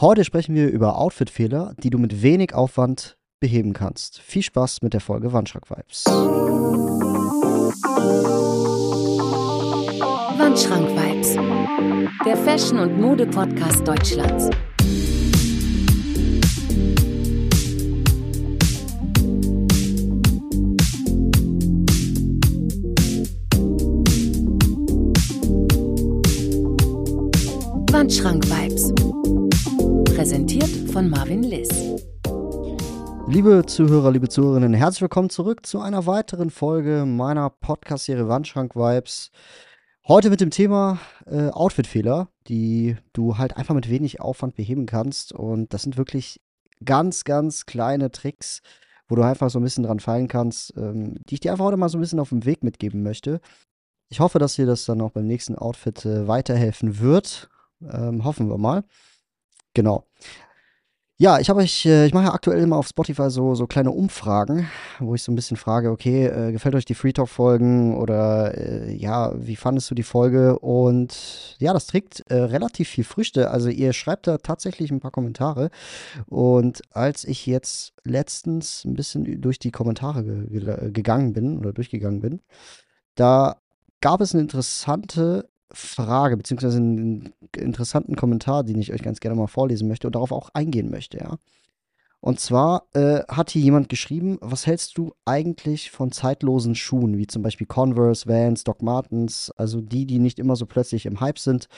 Heute sprechen wir über Outfit-Fehler, die du mit wenig Aufwand beheben kannst. Viel Spaß mit der Folge Wandschrank-Vibes. Wandschrank-Vibes, der Fashion- und Mode-Podcast Deutschlands. Wandschrank-Vibes, präsentiert von Marvin Liss. Liebe Zuhörer, liebe Zuhörerinnen, herzlich willkommen zurück zu einer weiteren Folge meiner Podcast-Serie Wandschrank-Vibes. Heute mit dem Thema äh, Outfit-Fehler, die du halt einfach mit wenig Aufwand beheben kannst. Und das sind wirklich ganz, ganz kleine Tricks, wo du einfach so ein bisschen dran fallen kannst, ähm, die ich dir einfach heute mal so ein bisschen auf dem Weg mitgeben möchte. Ich hoffe, dass dir das dann auch beim nächsten Outfit äh, weiterhelfen wird. Ähm, hoffen wir mal. Genau. Ja, ich habe euch, äh, ich mache ja aktuell immer auf Spotify so, so kleine Umfragen, wo ich so ein bisschen frage, okay, äh, gefällt euch die Free Talk Folgen oder äh, ja, wie fandest du die Folge? Und ja, das trägt äh, relativ viel Früchte. Also ihr schreibt da tatsächlich ein paar Kommentare. Und als ich jetzt letztens ein bisschen durch die Kommentare ge ge gegangen bin oder durchgegangen bin, da gab es eine interessante Frage, beziehungsweise einen interessanten Kommentar, den ich euch ganz gerne mal vorlesen möchte und darauf auch eingehen möchte, ja. Und zwar äh, hat hier jemand geschrieben, was hältst du eigentlich von zeitlosen Schuhen, wie zum Beispiel Converse, Vans, Doc Martens, also die, die nicht immer so plötzlich im Hype sind.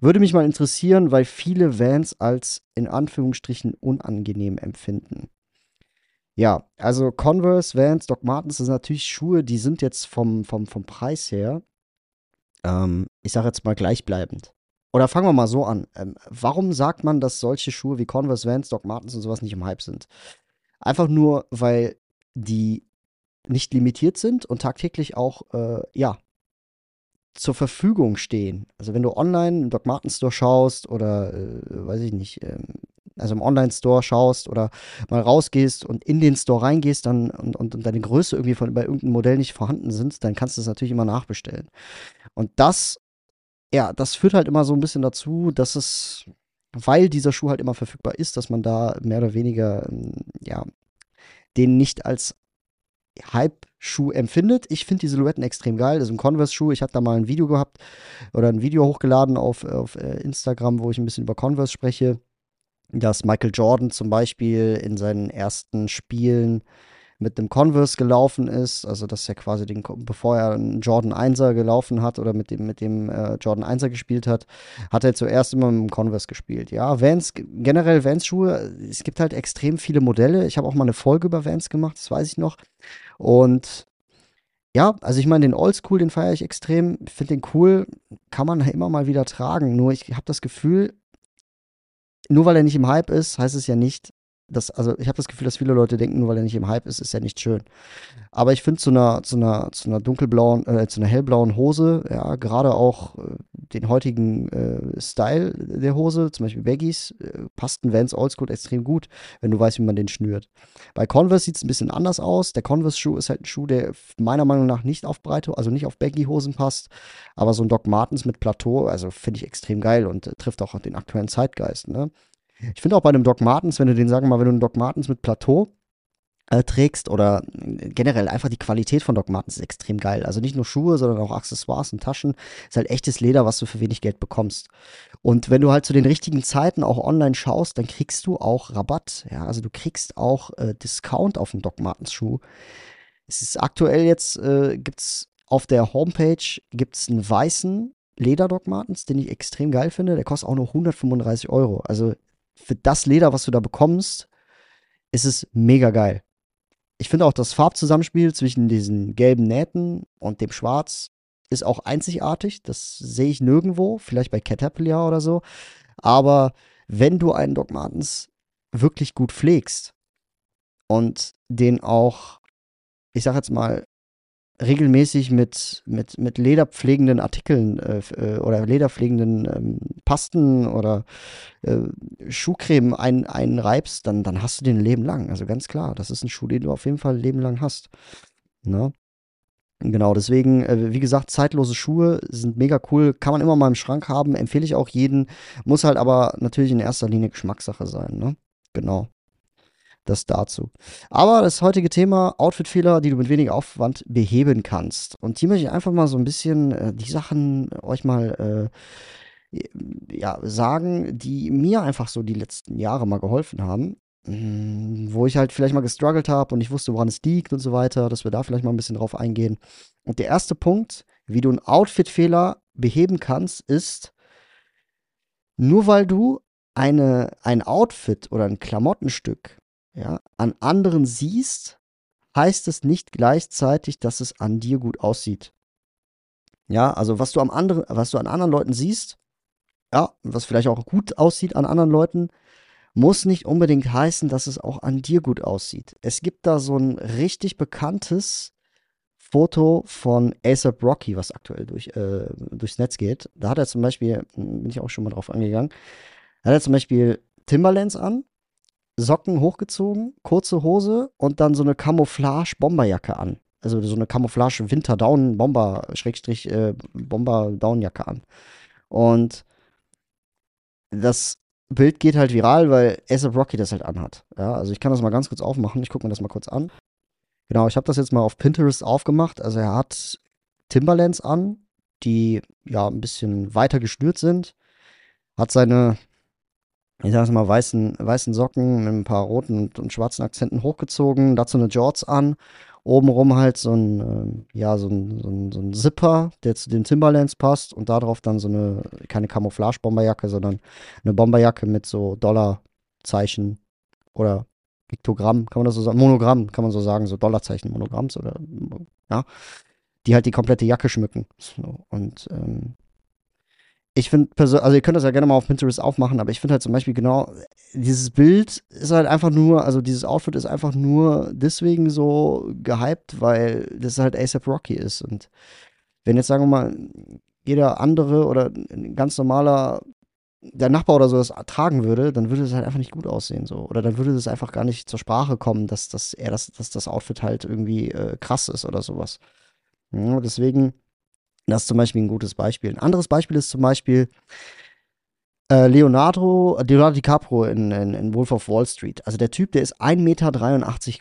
Würde mich mal interessieren, weil viele Vans als in Anführungsstrichen unangenehm empfinden. Ja, also Converse, Vans, Doc Martens, sind natürlich Schuhe, die sind jetzt vom, vom, vom Preis her ähm, ich sage jetzt mal gleichbleibend. Oder fangen wir mal so an. Ähm, warum sagt man, dass solche Schuhe wie Converse, Vans, Doc Martens und sowas nicht im Hype sind? Einfach nur, weil die nicht limitiert sind und tagtäglich auch, äh, ja, zur Verfügung stehen. Also wenn du online im Doc Martens Store schaust oder, äh, weiß ich nicht, ähm, also im Online-Store schaust oder mal rausgehst und in den Store reingehst dann, und, und, und deine Größe irgendwie von, bei irgendeinem Modell nicht vorhanden sind, dann kannst du es natürlich immer nachbestellen. Und das, ja, das führt halt immer so ein bisschen dazu, dass es, weil dieser Schuh halt immer verfügbar ist, dass man da mehr oder weniger, ähm, ja, den nicht als Hype-Schuh empfindet. Ich finde die Silhouetten extrem geil. Das ist ein Converse-Schuh. Ich hatte da mal ein Video gehabt oder ein Video hochgeladen auf, auf äh, Instagram, wo ich ein bisschen über Converse spreche dass Michael Jordan zum Beispiel in seinen ersten Spielen mit einem Converse gelaufen ist, also dass er quasi den, bevor er einen Jordan 1er gelaufen hat oder mit dem, mit dem äh, Jordan 1er gespielt hat, hat er zuerst immer mit dem Converse gespielt. Ja, Vans, generell Vans-Schuhe, es gibt halt extrem viele Modelle. Ich habe auch mal eine Folge über Vans gemacht, das weiß ich noch. Und ja, also ich meine, den Oldschool, den feiere ich extrem, finde den cool, kann man immer mal wieder tragen. Nur ich habe das Gefühl, nur weil er nicht im Hype ist, heißt es ja nicht, dass, also ich habe das Gefühl, dass viele Leute denken, nur weil er nicht im Hype ist, ist er nicht schön. Aber ich finde zu einer, zu einer, zu einer dunkelblauen, äh, zu einer hellblauen Hose, ja, gerade auch äh, den heutigen äh, Style der Hose, zum Beispiel Baggies, äh, passt ein Vans Oldschool extrem gut, wenn du weißt, wie man den schnürt. Bei Converse sieht es ein bisschen anders aus. Der Converse-Schuh ist halt ein Schuh, der meiner Meinung nach nicht auf Breite, also nicht auf Baggy-Hosen passt, aber so ein Doc Martens mit Plateau, also finde ich extrem geil und äh, trifft auch den aktuellen Zeitgeist, ne? Ich finde auch bei einem Doc Martens, wenn du den, sagen wir mal, wenn du einen Doc Martens mit Plateau äh, trägst oder äh, generell einfach die Qualität von Doc Martens ist extrem geil. Also nicht nur Schuhe, sondern auch Accessoires und Taschen. Ist halt echtes Leder, was du für wenig Geld bekommst. Und wenn du halt zu den richtigen Zeiten auch online schaust, dann kriegst du auch Rabatt. Ja, also du kriegst auch äh, Discount auf den Doc Martens Schuh. Es ist aktuell jetzt, äh, gibt's auf der Homepage gibt's einen weißen Leder Doc Martens, den ich extrem geil finde. Der kostet auch nur 135 Euro. Also für das Leder, was du da bekommst, ist es mega geil. Ich finde auch das Farbzusammenspiel zwischen diesen gelben Nähten und dem Schwarz ist auch einzigartig. Das sehe ich nirgendwo, vielleicht bei Caterpillar oder so. Aber wenn du einen Doc Martens wirklich gut pflegst und den auch, ich sag jetzt mal, regelmäßig mit, mit, mit lederpflegenden Artikeln äh, äh, oder lederpflegenden ähm, Pasten oder äh, Schuhcreme ein, einreibst, dann, dann hast du den Leben lang. Also ganz klar, das ist ein Schuh, den du auf jeden Fall Leben lang hast. Ne? Genau, deswegen, äh, wie gesagt, zeitlose Schuhe sind mega cool, kann man immer mal im Schrank haben, empfehle ich auch jeden, muss halt aber natürlich in erster Linie Geschmackssache sein, ne? Genau. Das dazu. Aber das heutige Thema Outfit-Fehler, die du mit weniger Aufwand beheben kannst. Und hier möchte ich einfach mal so ein bisschen äh, die Sachen euch mal äh, ja, sagen, die mir einfach so die letzten Jahre mal geholfen haben. Hm, wo ich halt vielleicht mal gestruggelt habe und ich wusste, woran es liegt und so weiter, dass wir da vielleicht mal ein bisschen drauf eingehen. Und der erste Punkt, wie du einen Outfit-Fehler beheben kannst, ist, nur weil du eine, ein Outfit oder ein Klamottenstück ja, an anderen siehst, heißt es nicht gleichzeitig, dass es an dir gut aussieht. Ja, also was du am anderen, was du an anderen Leuten siehst, ja, was vielleicht auch gut aussieht an anderen Leuten, muss nicht unbedingt heißen, dass es auch an dir gut aussieht. Es gibt da so ein richtig bekanntes Foto von ASAP Rocky, was aktuell durch, äh, durchs Netz geht. Da hat er zum Beispiel, bin ich auch schon mal drauf angegangen, da hat er zum Beispiel Timberlands an Socken hochgezogen, kurze Hose und dann so eine Camouflage-Bomberjacke an. Also so eine Camouflage-Winter-Down-Bomber, Schrägstrich, äh, Bomber-Down-Jacke an. Und das Bild geht halt viral, weil ASAP Rocky das halt anhat. Ja, also ich kann das mal ganz kurz aufmachen. Ich gucke mir das mal kurz an. Genau, ich habe das jetzt mal auf Pinterest aufgemacht. Also er hat Timberlands an, die ja ein bisschen weiter geschnürt sind. Hat seine ich sag mal, weißen, weißen Socken mit ein paar roten und, und schwarzen Akzenten hochgezogen, dazu eine Jorts an, obenrum halt so ein, äh, ja, so ein, so, ein, so ein Zipper, der zu den Timberlands passt und darauf dann so eine, keine Camouflage-Bomberjacke, sondern eine Bomberjacke mit so Dollarzeichen oder Piktogramm, kann man das so sagen, Monogramm, kann man so sagen, so Dollarzeichen, Monogramms oder, ja, die halt die komplette Jacke schmücken. So, und ähm, ich finde, also ihr könnt das ja gerne mal auf Pinterest aufmachen, aber ich finde halt zum Beispiel genau, dieses Bild ist halt einfach nur, also dieses Outfit ist einfach nur deswegen so gehypt, weil das halt ASAP Rocky ist. Und wenn jetzt, sagen wir mal, jeder andere oder ein ganz normaler, der Nachbar oder so das tragen würde, dann würde es halt einfach nicht gut aussehen. so Oder dann würde das einfach gar nicht zur Sprache kommen, dass, dass er das, dass das Outfit halt irgendwie äh, krass ist oder sowas. Ja, deswegen das ist zum Beispiel ein gutes Beispiel. Ein anderes Beispiel ist zum Beispiel äh, Leonardo, Leonardo DiCaprio in, in, in, Wolf of Wall Street. Also der Typ, der ist 1,83 Meter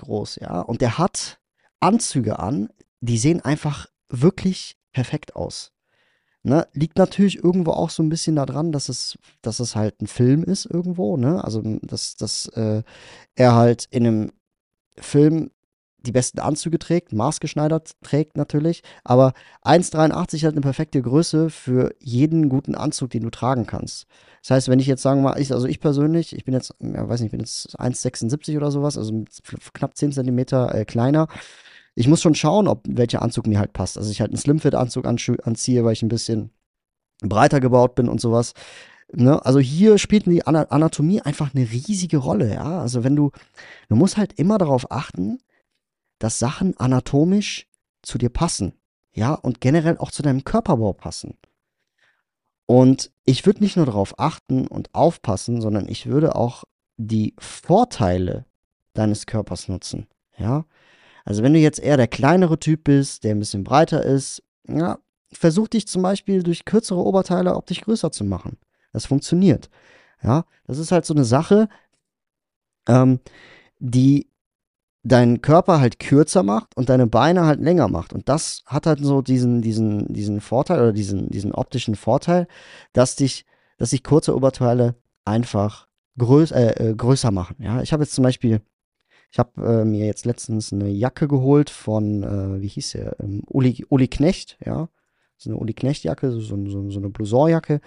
groß, ja, und der hat Anzüge an, die sehen einfach wirklich perfekt aus. Ne, liegt natürlich irgendwo auch so ein bisschen daran, dass es, dass es halt ein Film ist irgendwo, ne? Also, dass, dass äh, er halt in einem Film die besten Anzüge trägt, maßgeschneidert trägt natürlich, aber 1,83 halt eine perfekte Größe für jeden guten Anzug, den du tragen kannst. Das heißt, wenn ich jetzt sagen mal, ich, also ich persönlich, ich bin jetzt, ja, weiß nicht, ich bin jetzt 1,76 oder sowas, also knapp 10 Zentimeter äh, kleiner. Ich muss schon schauen, ob welcher Anzug mir halt passt. Also ich halt einen Slimfit-Anzug anziehe, weil ich ein bisschen breiter gebaut bin und sowas. Ne? Also hier spielt die Anatomie einfach eine riesige Rolle, ja. Also wenn du, du musst halt immer darauf achten, dass Sachen anatomisch zu dir passen. Ja, und generell auch zu deinem Körperbau passen. Und ich würde nicht nur darauf achten und aufpassen, sondern ich würde auch die Vorteile deines Körpers nutzen. Ja, also wenn du jetzt eher der kleinere Typ bist, der ein bisschen breiter ist, ja, versuch dich zum Beispiel durch kürzere Oberteile optisch größer zu machen. Das funktioniert. Ja, das ist halt so eine Sache, ähm, die deinen Körper halt kürzer macht und deine Beine halt länger macht. Und das hat halt so diesen, diesen, diesen Vorteil oder diesen, diesen optischen Vorteil, dass dich, dass sich kurze Oberteile einfach größ, äh, äh, größer machen. Ja, ich habe jetzt zum Beispiel, ich habe äh, mir jetzt letztens eine Jacke geholt von, äh, wie hieß der, ähm, Uli, Uli Knecht, ja. So eine Uli Knecht-Jacke, so, so, so eine Blouson-Jacke.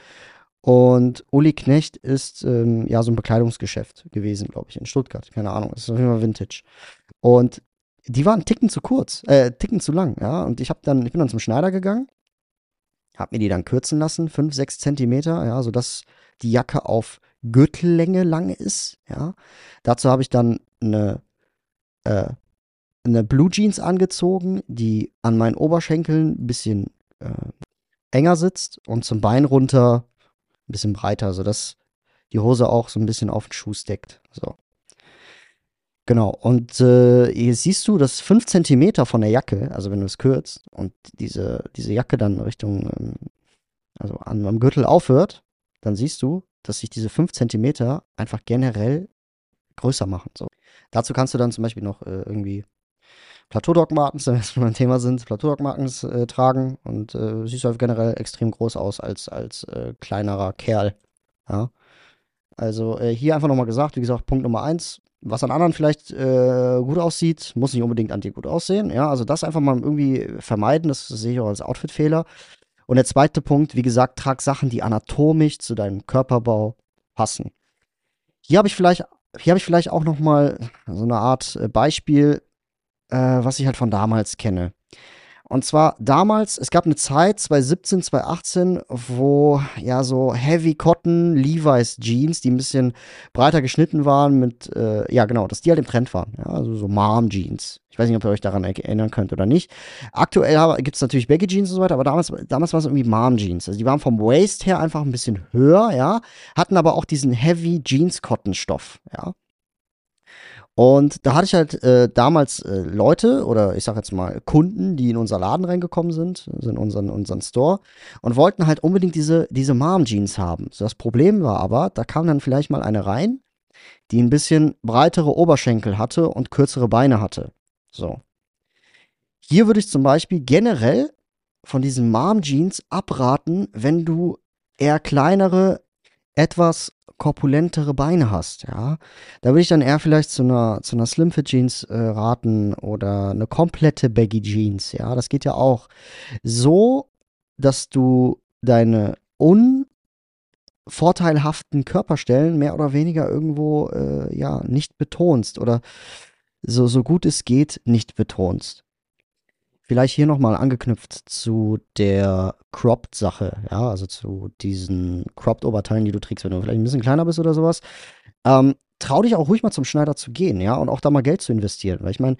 Und Uli Knecht ist ähm, ja so ein Bekleidungsgeschäft gewesen, glaube ich, in Stuttgart. Keine Ahnung, ist auf jeden Fall Vintage. Und die waren ticken zu kurz, äh, ticken zu lang, ja. Und ich habe dann, ich bin dann zum Schneider gegangen, habe mir die dann kürzen lassen, 5, 6 Zentimeter, ja, sodass die Jacke auf Gürtellänge lang ist, ja. Dazu habe ich dann eine, äh, eine Blue Jeans angezogen, die an meinen Oberschenkeln ein bisschen äh, enger sitzt und zum Bein runter ein bisschen breiter, sodass die Hose auch so ein bisschen auf den Schuh steckt. So. Genau. Und äh, hier siehst du, dass 5 cm von der Jacke, also wenn du es kürzt und diese, diese Jacke dann Richtung, ähm, also an, am Gürtel aufhört, dann siehst du, dass sich diese 5 cm einfach generell größer machen. So. Dazu kannst du dann zum Beispiel noch äh, irgendwie Plateau-Dog-Martens, wenn wir schon beim Thema sind, Plateau-Dog-Martens äh, tragen und äh, siehst halt generell extrem groß aus als, als äh, kleinerer Kerl. Ja. Also äh, hier einfach nochmal gesagt, wie gesagt, Punkt Nummer eins, was an anderen vielleicht äh, gut aussieht, muss nicht unbedingt an dir gut aussehen. Ja, also das einfach mal irgendwie vermeiden, das sehe ich auch als Outfit-Fehler. Und der zweite Punkt, wie gesagt, trag Sachen, die anatomisch zu deinem Körperbau passen. Hier habe ich vielleicht, hier habe ich vielleicht auch noch mal so eine Art äh, Beispiel, äh, was ich halt von damals kenne. Und zwar damals, es gab eine Zeit, 2017, 2018, wo ja so Heavy Cotton Levi's Jeans, die ein bisschen breiter geschnitten waren mit, äh, ja genau, dass die halt im Trend waren. Ja, also so Mom Jeans. Ich weiß nicht, ob ihr euch daran erinnern könnt oder nicht. Aktuell gibt es natürlich Baggy Jeans und so weiter, aber damals, damals waren es irgendwie Mom Jeans. Also die waren vom Waist her einfach ein bisschen höher, ja, hatten aber auch diesen Heavy Jeans Cotton Stoff, ja. Und da hatte ich halt äh, damals äh, Leute oder ich sag jetzt mal Kunden, die in unser Laden reingekommen sind, also in unseren, unseren Store und wollten halt unbedingt diese, diese Mom-Jeans haben. So, das Problem war aber, da kam dann vielleicht mal eine rein, die ein bisschen breitere Oberschenkel hatte und kürzere Beine hatte. So. Hier würde ich zum Beispiel generell von diesen Mom-Jeans abraten, wenn du eher kleinere, etwas korpulentere Beine hast, ja, da würde ich dann eher vielleicht zu einer, zu einer Slimfit Jeans äh, raten oder eine komplette Baggy Jeans, ja, das geht ja auch so, dass du deine unvorteilhaften Körperstellen mehr oder weniger irgendwo, äh, ja, nicht betonst oder so, so gut es geht nicht betonst. Vielleicht hier nochmal angeknüpft zu der Cropped-Sache, ja, also zu diesen Cropped-Oberteilen, die du trägst, wenn du vielleicht ein bisschen kleiner bist oder sowas. Ähm, trau dich auch ruhig mal zum Schneider zu gehen, ja, und auch da mal Geld zu investieren. Weil ich meine,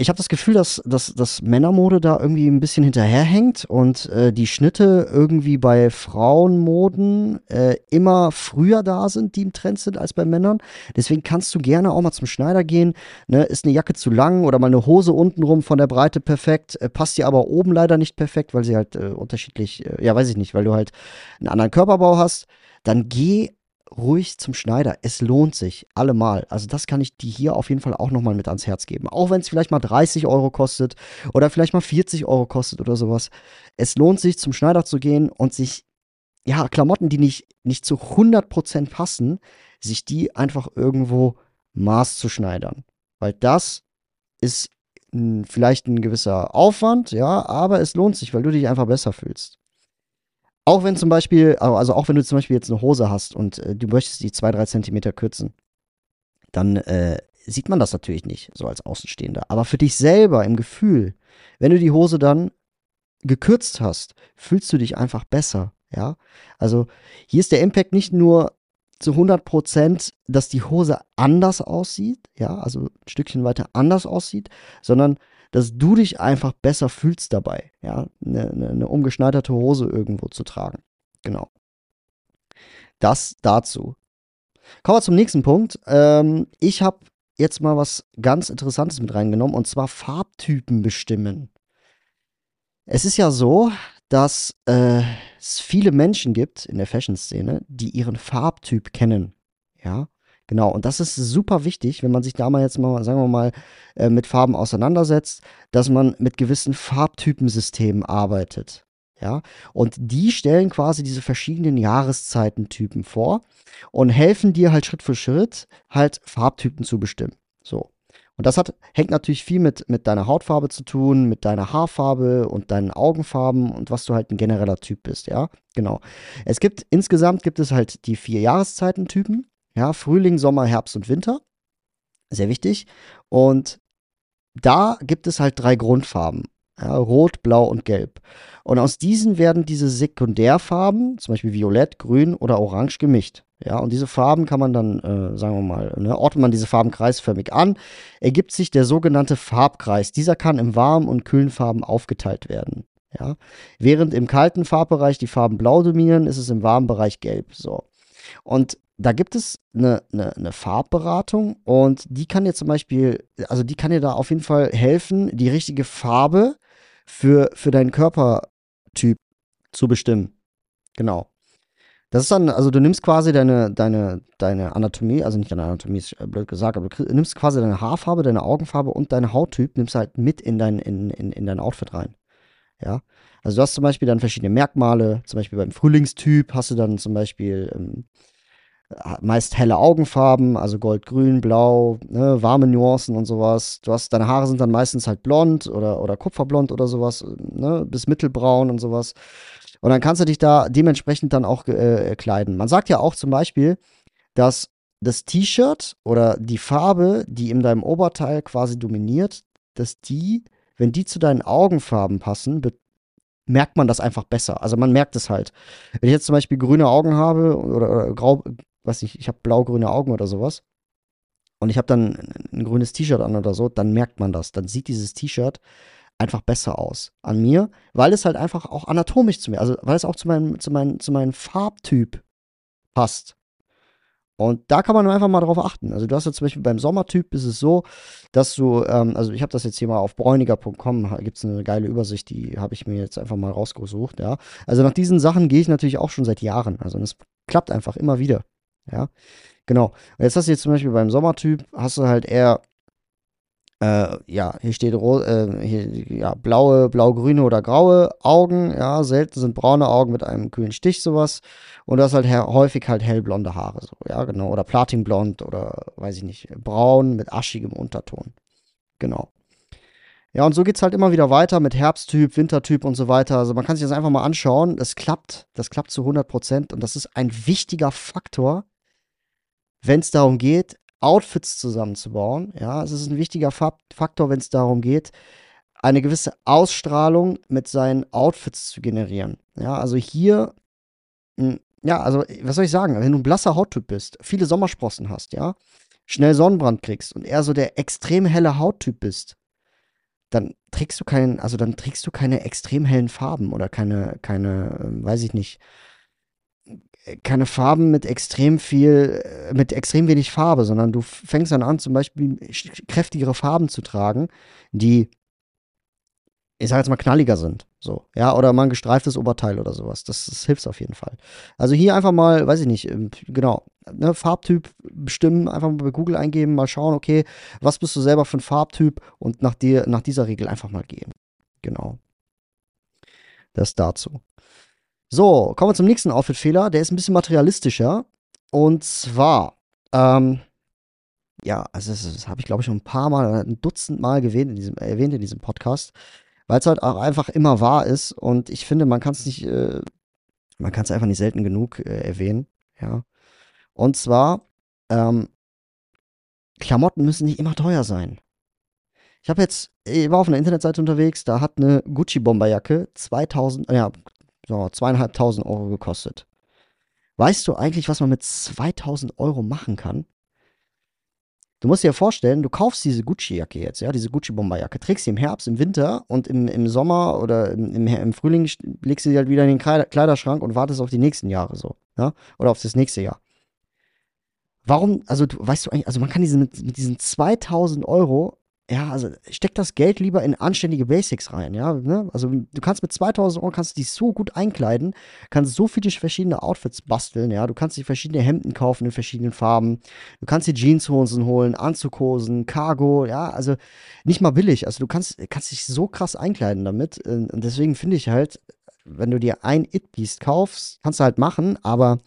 ich habe das Gefühl, dass, dass, dass Männermode da irgendwie ein bisschen hinterherhängt und äh, die Schnitte irgendwie bei Frauenmoden äh, immer früher da sind, die im Trend sind, als bei Männern. Deswegen kannst du gerne auch mal zum Schneider gehen. Ne? Ist eine Jacke zu lang oder mal eine Hose untenrum von der Breite perfekt, äh, passt dir aber oben leider nicht perfekt, weil sie halt äh, unterschiedlich, äh, ja, weiß ich nicht, weil du halt einen anderen Körperbau hast. Dann geh ruhig zum Schneider. Es lohnt sich allemal. Also das kann ich dir hier auf jeden Fall auch nochmal mit ans Herz geben. Auch wenn es vielleicht mal 30 Euro kostet oder vielleicht mal 40 Euro kostet oder sowas. Es lohnt sich zum Schneider zu gehen und sich, ja, Klamotten, die nicht, nicht zu 100% passen, sich die einfach irgendwo maß zu schneidern. Weil das ist vielleicht ein gewisser Aufwand, ja, aber es lohnt sich, weil du dich einfach besser fühlst. Auch wenn zum Beispiel, also auch wenn du zum Beispiel jetzt eine Hose hast und äh, du möchtest die zwei, drei Zentimeter kürzen, dann äh, sieht man das natürlich nicht, so als Außenstehender. Aber für dich selber im Gefühl, wenn du die Hose dann gekürzt hast, fühlst du dich einfach besser, ja. Also hier ist der Impact nicht nur zu 100 Prozent, dass die Hose anders aussieht, ja, also ein Stückchen weiter anders aussieht, sondern dass du dich einfach besser fühlst dabei, ja, eine, eine, eine umgeschneiderte Hose irgendwo zu tragen. Genau. Das dazu. Kommen wir zum nächsten Punkt. Ähm, ich habe jetzt mal was ganz Interessantes mit reingenommen und zwar Farbtypen bestimmen. Es ist ja so, dass äh, es viele Menschen gibt in der Fashion-Szene, die ihren Farbtyp kennen. Ja. Genau, und das ist super wichtig, wenn man sich da mal jetzt mal, sagen wir mal, äh, mit Farben auseinandersetzt, dass man mit gewissen Farbtypensystemen arbeitet. Ja, und die stellen quasi diese verschiedenen Jahreszeitentypen vor und helfen dir halt Schritt für Schritt halt Farbtypen zu bestimmen. So. Und das hat, hängt natürlich viel mit, mit deiner Hautfarbe zu tun, mit deiner Haarfarbe und deinen Augenfarben und was du halt ein genereller Typ bist, ja. Genau. Es gibt, insgesamt gibt es halt die vier Jahreszeitentypen. Ja, Frühling, Sommer, Herbst und Winter. Sehr wichtig. Und da gibt es halt drei Grundfarben. Ja, Rot, Blau und Gelb. Und aus diesen werden diese Sekundärfarben, zum Beispiel Violett, Grün oder Orange, gemischt. Ja, und diese Farben kann man dann, äh, sagen wir mal, ne, ordnet man diese Farben kreisförmig an, ergibt sich der sogenannte Farbkreis. Dieser kann im warmen und kühlen Farben aufgeteilt werden. Ja, während im kalten Farbbereich die Farben blau dominieren, ist es im warmen Bereich gelb. So. Und da gibt es eine, eine, eine Farbberatung und die kann dir zum Beispiel, also die kann dir da auf jeden Fall helfen, die richtige Farbe für, für deinen Körpertyp zu bestimmen. Genau. Das ist dann, also du nimmst quasi deine, deine, deine Anatomie, also nicht deine Anatomie, ist blöd gesagt, aber du nimmst quasi deine Haarfarbe, deine Augenfarbe und deine Hauttyp, nimmst halt mit in dein, in, in, in dein Outfit rein. Ja. Also du hast zum Beispiel dann verschiedene Merkmale, zum Beispiel beim Frühlingstyp hast du dann zum Beispiel ähm, meist helle Augenfarben, also Gold, Grün, Blau, ne, warme Nuancen und sowas. Du hast, deine Haare sind dann meistens halt blond oder, oder kupferblond oder sowas, ne, bis mittelbraun und sowas. Und dann kannst du dich da dementsprechend dann auch äh, kleiden. Man sagt ja auch zum Beispiel, dass das T-Shirt oder die Farbe, die in deinem Oberteil quasi dominiert, dass die, wenn die zu deinen Augenfarben passen, merkt man das einfach besser. Also man merkt es halt. Wenn ich jetzt zum Beispiel grüne Augen habe oder, oder grau, weiß nicht, ich habe blau-grüne Augen oder sowas und ich habe dann ein grünes T-Shirt an oder so, dann merkt man das. Dann sieht dieses T-Shirt einfach besser aus an mir, weil es halt einfach auch anatomisch zu mir, also weil es auch zu meinem, zu meinem, zu meinem Farbtyp passt. Und da kann man einfach mal drauf achten. Also du hast ja zum Beispiel beim Sommertyp ist es so, dass du, ähm, also ich habe das jetzt hier mal auf bräuniger.com, gibt es eine geile Übersicht, die habe ich mir jetzt einfach mal rausgesucht, ja. Also nach diesen Sachen gehe ich natürlich auch schon seit Jahren. Also das klappt einfach immer wieder, ja. Genau. Jetzt hast du jetzt zum Beispiel beim Sommertyp, hast du halt eher äh, ja, hier steht äh, hier, ja, blaue, blau-grüne oder graue Augen. Ja, selten sind braune Augen mit einem kühlen Stich sowas. Und das halt häufig halt hellblonde Haare. So, ja, genau. Oder platinblond oder weiß ich nicht, braun mit aschigem Unterton. Genau. Ja, und so geht es halt immer wieder weiter mit Herbsttyp, Wintertyp und so weiter. Also man kann sich das einfach mal anschauen. Das klappt. Das klappt zu 100 Prozent. Und das ist ein wichtiger Faktor, wenn es darum geht, Outfits zusammenzubauen. Ja, es ist ein wichtiger Faktor, wenn es darum geht, eine gewisse Ausstrahlung mit seinen Outfits zu generieren. Ja, also hier, hm, ja, also was soll ich sagen, wenn du ein blasser Hauttyp bist, viele Sommersprossen hast, ja, schnell Sonnenbrand kriegst und eher so der extrem helle Hauttyp bist, dann trägst du keinen, also dann trägst du keine extrem hellen Farben oder keine, keine, ähm, weiß ich nicht, keine Farben mit extrem viel, äh, mit extrem wenig Farbe, sondern du fängst dann an, zum Beispiel kräftigere Farben zu tragen, die, ich sag jetzt mal, knalliger sind. So, ja, oder mal ein gestreiftes Oberteil oder sowas. Das, das hilft auf jeden Fall. Also hier einfach mal, weiß ich nicht, ähm, genau, ne, Farbtyp bestimmen, einfach mal bei Google eingeben, mal schauen, okay, was bist du selber für ein Farbtyp und nach dir, nach dieser Regel einfach mal gehen. Genau. Das dazu. So, kommen wir zum nächsten Outfit-Fehler. Der ist ein bisschen materialistischer. Und zwar, ähm, ja, also das, das habe ich glaube ich schon ein paar Mal, ein Dutzend Mal erwähnt in diesem, erwähnt in diesem Podcast, weil es halt auch einfach immer wahr ist und ich finde, man kann es nicht, äh, man kann es einfach nicht selten genug äh, erwähnen, ja. Und zwar, ähm, Klamotten müssen nicht immer teuer sein. Ich habe jetzt, ich war auf einer Internetseite unterwegs, da hat eine Gucci-Bomberjacke 2000, ja, so, zweieinhalbtausend Euro gekostet. Weißt du eigentlich, was man mit 2000 Euro machen kann? Du musst dir vorstellen, du kaufst diese Gucci-Jacke jetzt, ja, diese Gucci-Bomberjacke, trägst sie im Herbst, im Winter und im, im Sommer oder im, im, Frühling legst du sie halt wieder in den Kleiderschrank und wartest auf die nächsten Jahre so, ja, oder auf das nächste Jahr. Warum, also du, weißt du eigentlich, also man kann diese, mit, mit diesen 2000 Euro ja, also steck das Geld lieber in anständige Basics rein, ja. Ne? Also du kannst mit 2000 Euro kannst dich so gut einkleiden, kannst so viele verschiedene Outfits basteln, ja. Du kannst dir verschiedene Hemden kaufen in verschiedenen Farben, du kannst dir Jeanshosen holen, Anzughosen, Cargo, ja. Also nicht mal billig. Also du kannst, kannst dich so krass einkleiden damit. Und deswegen finde ich halt, wenn du dir ein It-Beast kaufst, kannst du halt machen, aber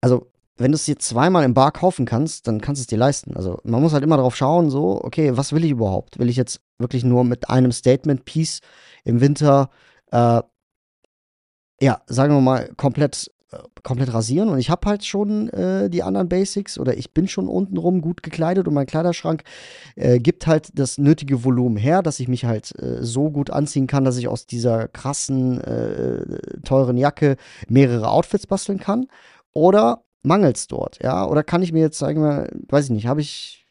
also wenn du es dir zweimal im Bar kaufen kannst, dann kannst du es dir leisten. Also man muss halt immer drauf schauen, so, okay, was will ich überhaupt? Will ich jetzt wirklich nur mit einem Statement-Piece im Winter, äh, ja, sagen wir mal, komplett, äh, komplett rasieren? Und ich habe halt schon äh, die anderen Basics oder ich bin schon untenrum gut gekleidet und mein Kleiderschrank äh, gibt halt das nötige Volumen her, dass ich mich halt äh, so gut anziehen kann, dass ich aus dieser krassen, äh, teuren Jacke mehrere Outfits basteln kann. Oder mangelt es dort, ja? Oder kann ich mir jetzt, sagen wir, weiß ich nicht, habe ich,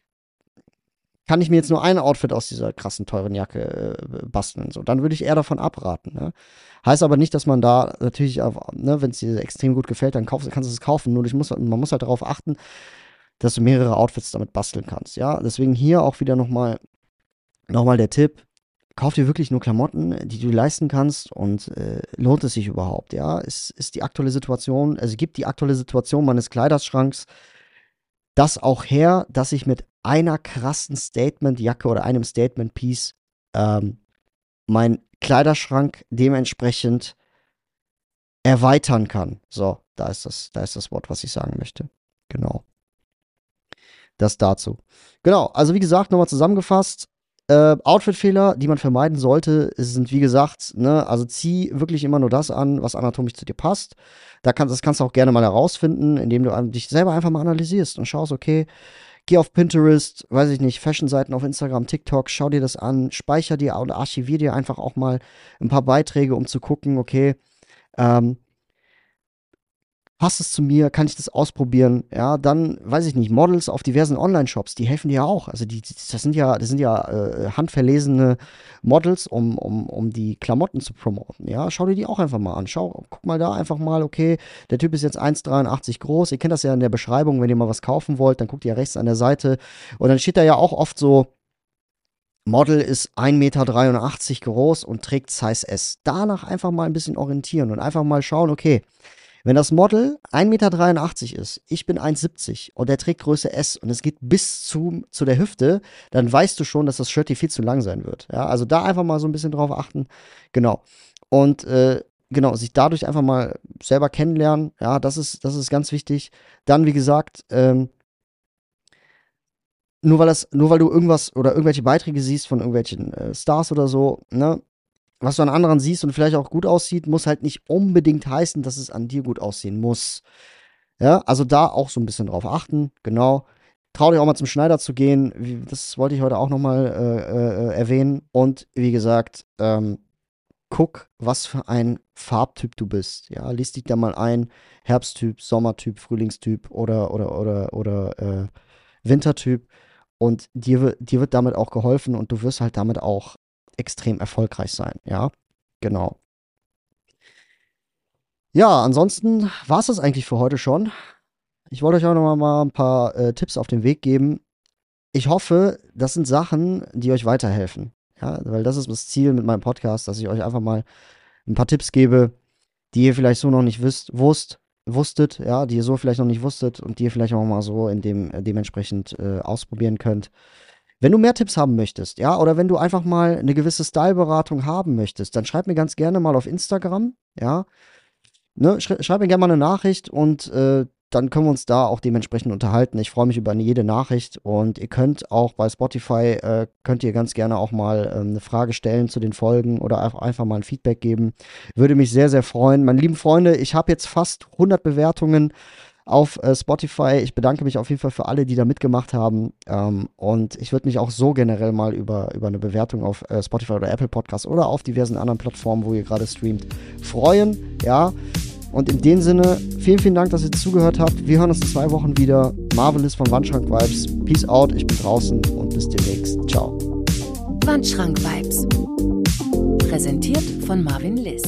kann ich mir jetzt nur ein Outfit aus dieser krassen teuren Jacke äh, basteln. So, dann würde ich eher davon abraten. Ne? Heißt aber nicht, dass man da natürlich, ne, wenn es dir extrem gut gefällt, dann kauf, kannst du es kaufen. Nur ich muss, man muss halt darauf achten, dass du mehrere Outfits damit basteln kannst. Ja, deswegen hier auch wieder nochmal noch mal der Tipp. Kauf dir wirklich nur Klamotten, die du leisten kannst und äh, lohnt es sich überhaupt, ja? Ist, ist die aktuelle Situation, also gibt die aktuelle Situation meines Kleiderschranks das auch her, dass ich mit einer krassen Statement-Jacke oder einem Statement-Piece ähm, mein Kleiderschrank dementsprechend erweitern kann. So, da ist das, da ist das Wort, was ich sagen möchte. Genau. Das dazu. Genau, also wie gesagt, nochmal zusammengefasst. Äh, Outfit-Fehler, die man vermeiden sollte, sind wie gesagt, ne, also zieh wirklich immer nur das an, was anatomisch zu dir passt. Da kann, das kannst du auch gerne mal herausfinden, indem du dich selber einfach mal analysierst und schaust, okay, geh auf Pinterest, weiß ich nicht, Fashion-Seiten auf Instagram, TikTok, schau dir das an, speicher dir und archivier dir einfach auch mal ein paar Beiträge, um zu gucken, okay, ähm, passt es zu mir, kann ich das ausprobieren? Ja, dann weiß ich nicht, Models auf diversen Online-Shops, die helfen dir ja auch. Also die, das sind ja, das sind ja äh, handverlesene Models, um, um, um die Klamotten zu promoten. Ja, schau dir die auch einfach mal an. Schau, guck mal da einfach mal, okay, der Typ ist jetzt 1,83 groß. Ihr kennt das ja in der Beschreibung, wenn ihr mal was kaufen wollt, dann guckt ihr rechts an der Seite und dann steht da ja auch oft so, Model ist 1,83 Meter groß und trägt Size S. Danach einfach mal ein bisschen orientieren und einfach mal schauen, okay, wenn das Model 1,83 Meter ist, ich bin 1,70 und er trägt Größe S und es geht bis zu, zu der Hüfte, dann weißt du schon, dass das Shirt hier viel zu lang sein wird. Ja, also da einfach mal so ein bisschen drauf achten. Genau. Und äh, genau, sich dadurch einfach mal selber kennenlernen. Ja, das ist, das ist ganz wichtig. Dann, wie gesagt, ähm, nur weil das, nur weil du irgendwas oder irgendwelche Beiträge siehst von irgendwelchen äh, Stars oder so, ne, was du an anderen siehst und vielleicht auch gut aussieht, muss halt nicht unbedingt heißen, dass es an dir gut aussehen muss. Ja, also da auch so ein bisschen drauf achten, genau. Trau dich auch mal zum Schneider zu gehen. Das wollte ich heute auch nochmal äh, äh, erwähnen. Und wie gesagt, ähm, guck, was für ein Farbtyp du bist. Ja, lies dich da mal ein. Herbsttyp, Sommertyp, Frühlingstyp oder, oder, oder, oder äh, Wintertyp. Und dir, dir wird damit auch geholfen und du wirst halt damit auch extrem erfolgreich sein. Ja, genau. Ja, ansonsten war es das eigentlich für heute schon. Ich wollte euch auch noch mal ein paar äh, Tipps auf den Weg geben. Ich hoffe, das sind Sachen, die euch weiterhelfen. Ja, weil das ist das Ziel mit meinem Podcast, dass ich euch einfach mal ein paar Tipps gebe, die ihr vielleicht so noch nicht wisst, wusst, wusstet, ja, die ihr so vielleicht noch nicht wusstet und die ihr vielleicht auch mal so in dem äh, dementsprechend äh, ausprobieren könnt. Wenn du mehr Tipps haben möchtest, ja, oder wenn du einfach mal eine gewisse Styleberatung haben möchtest, dann schreib mir ganz gerne mal auf Instagram, ja. Ne, schreib, mir gerne mal eine Nachricht und äh, dann können wir uns da auch dementsprechend unterhalten. Ich freue mich über jede Nachricht und ihr könnt auch bei Spotify, äh, könnt ihr ganz gerne auch mal äh, eine Frage stellen zu den Folgen oder einfach mal ein Feedback geben. Würde mich sehr, sehr freuen. Meine lieben Freunde, ich habe jetzt fast 100 Bewertungen auf äh, Spotify. Ich bedanke mich auf jeden Fall für alle, die da mitgemacht haben. Ähm, und ich würde mich auch so generell mal über, über eine Bewertung auf äh, Spotify oder Apple Podcasts oder auf diversen anderen Plattformen, wo ihr gerade streamt, freuen. Ja. Und in dem Sinne, vielen, vielen Dank, dass ihr zugehört habt. Wir hören uns in zwei Wochen wieder. Marvelous von Wandschrank Vibes. Peace out, ich bin draußen und bis demnächst. Ciao. Wandschrank Vibes. Präsentiert von Marvin Liss.